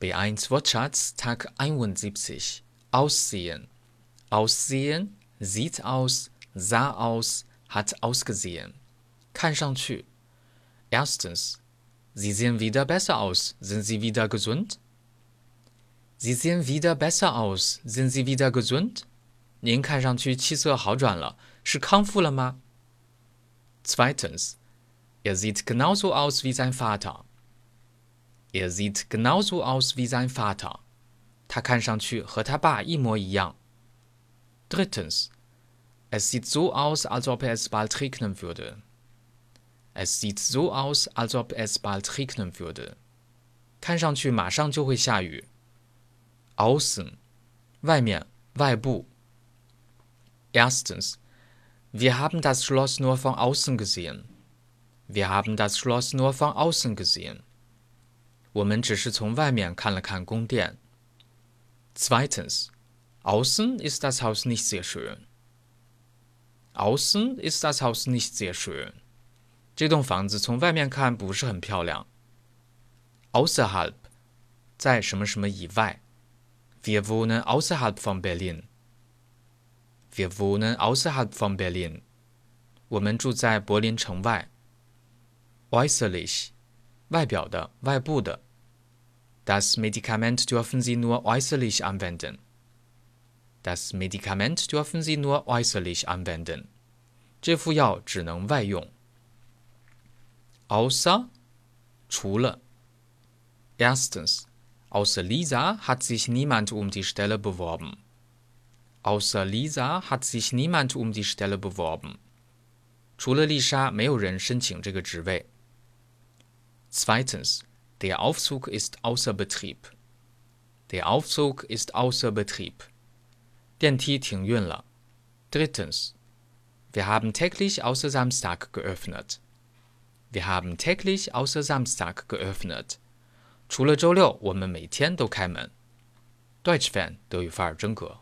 B1 Wortschatz Tag 71 Aussehen Aussehen sieht aus, sah aus, hat ausgesehen. 看上去 Erstens Sie sehen wieder besser aus. Sind Sie wieder gesund? Sie sehen wieder besser aus. Sind Sie wieder gesund? 您看上去气色好转了，是康复了吗？Zweitens Er sieht genauso aus wie sein Vater. Er sieht genauso aus wie sein Vater. 他看上去和他爸一模一样。Drittens. Es sieht so aus, als ob es bald regnen würde. Es sieht so aus, als ob es bald regnen würde. 看上去马上就会下雨。Außen. 外面，外部。Erstens. Wir haben das Schloss nur von außen gesehen. Wir haben das Schloss nur von außen gesehen. 我们只是从外面看了看宫殿。Zweitens. Außen ist das Haus nicht sehr schön. Außen ist das Haus nicht sehr schön. 这栋房子从外面看不是很漂亮。Außerhalb，在什么什么以外。Wir wohnen außerhalb von Berlin. Wir wohnen außerhalb von Berlin. 我们住在柏林城外。Äußerlich，外表的、外部的。 Das Medikament dürfen Sie nur äußerlich anwenden. Das Medikament dürfen Sie nur äußerlich anwenden. 这副药只能外用。Außer 除了 Erstens Außer Lisa hat sich niemand um die Stelle beworben. Außer Lisa hat sich niemand um die Stelle beworben. 除了丽莎，没有人申请这个职位。Zweitens, der Aufzug ist außer Betrieb. Der Aufzug ist außer Betrieb. 电梯停运了。Drittens, wir haben täglich außer Samstag geöffnet. Wir haben täglich außer Samstag geöffnet. 除了周六，我们每天都开门。Deutsch Fan 德语范儿真格。